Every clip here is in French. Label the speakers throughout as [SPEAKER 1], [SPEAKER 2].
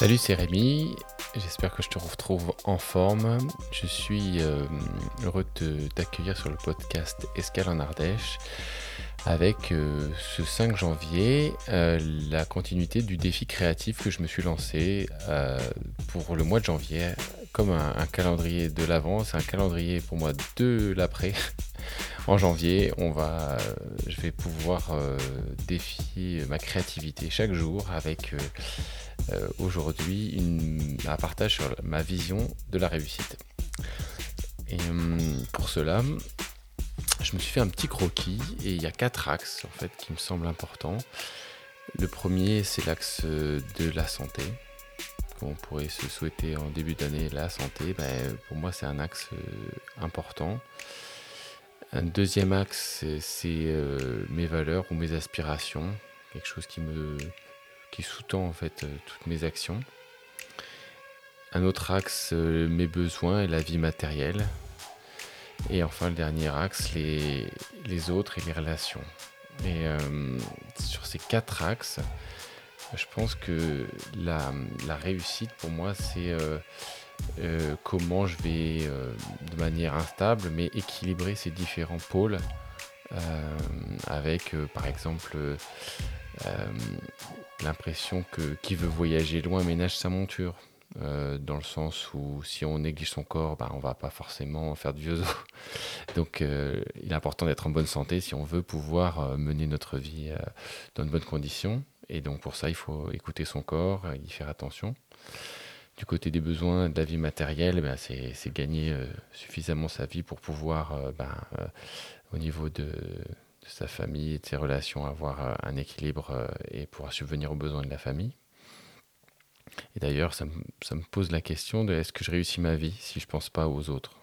[SPEAKER 1] Salut, c'est Rémi. J'espère que je te retrouve en forme. Je suis euh, heureux de t'accueillir sur le podcast Escale en Ardèche avec euh, ce 5 janvier euh, la continuité du défi créatif que je me suis lancé pour le mois de janvier comme un, calendrier de l'avant. C'est un calendrier pour moi de l'après. en janvier, je vais pouvoir défier ma créativité chaque jour avec euh, aujourd'hui un partage sur ma vision de la réussite. Et hum, pour cela, je me suis fait un petit croquis et il y a quatre axes en fait qui me semblent importants. Le premier, c'est l'axe de la santé. On pourrait se souhaiter en début d'année la santé. Ben, pour moi, c'est un axe euh, important. Un deuxième axe, c'est euh, mes valeurs ou mes aspirations. Quelque chose qui me, qui sous-tend en fait euh, toutes mes actions. Un autre axe, euh, mes besoins et la vie matérielle. Et enfin le dernier axe, les, autres et les relations. Et euh, sur ces quatre axes, je pense que la réussite pour moi, c'est comment je vais de manière instable, mais équilibrer ces différents pôles avec par exemple l'impression que qui veut voyager loin ménage sa monture. Euh, dans le sens où si on néglige son corps, ben, on va pas forcément faire de vieux. Donc euh, il est important d'être en bonne santé si on veut pouvoir euh, mener notre vie dans de bonnes conditions. Et donc pour ça, il faut écouter son corps, y faire attention. Du côté des besoins de la vie matérielle, ben, c'est gagner suffisamment sa vie pour pouvoir, ben, au niveau de sa famille et de ses relations, avoir euh, un équilibre euh, et pouvoir subvenir aux besoins de la famille. Et d'ailleurs, ça, me pose la question de est-ce que je réussis ma vie si je ne pense pas aux autres?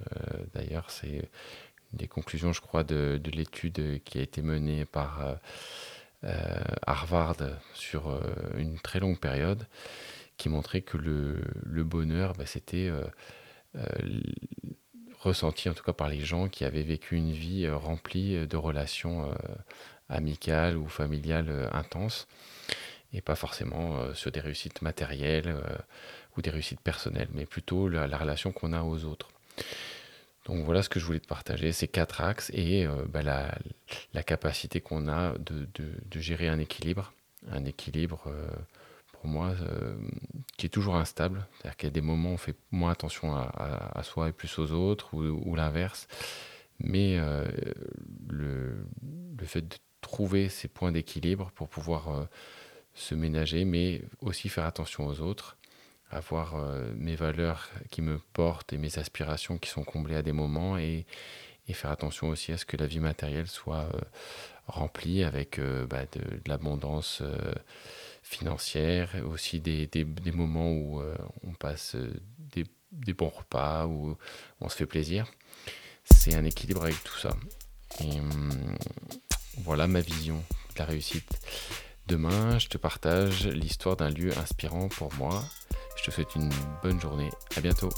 [SPEAKER 1] Euh, D'ailleurs, c'est une des conclusions, je crois, de, l'étude qui a été menée par Harvard sur une très longue période, qui montrait que le, bonheur, bah, c'était ressenti en tout cas par les gens qui avaient vécu une vie euh, remplie euh, de relations euh, amicales ou familiales intenses et pas forcément sur des réussites matérielles ou des réussites personnelles, mais plutôt la, relation qu'on a aux autres. Donc voilà ce que je voulais te partager, ces quatre axes et bah, la, capacité qu'on a de, de, gérer un équilibre, un équilibre moi, euh, qui est toujours instable. C'est-à-dire qu'il y a des moments où on fait moins attention à, soi et plus aux autres, ou, l'inverse. Mais euh, le, fait de trouver ces points d'équilibre pour pouvoir euh, se ménager, mais aussi faire attention aux autres, avoir mes valeurs qui me portent et mes aspirations qui sont comblées à des moments, et, faire attention aussi à ce que la vie matérielle soit remplie avec bah, de l'abondance financière, aussi des, des, moments où euh, on passe euh, des, bons repas, où on se fait plaisir. C'est un équilibre avec tout ça. Hum, voilà ma vision de la réussite. Demain, je te partage l'histoire d'un lieu inspirant pour moi. Je te souhaite une bonne journée. À bientôt.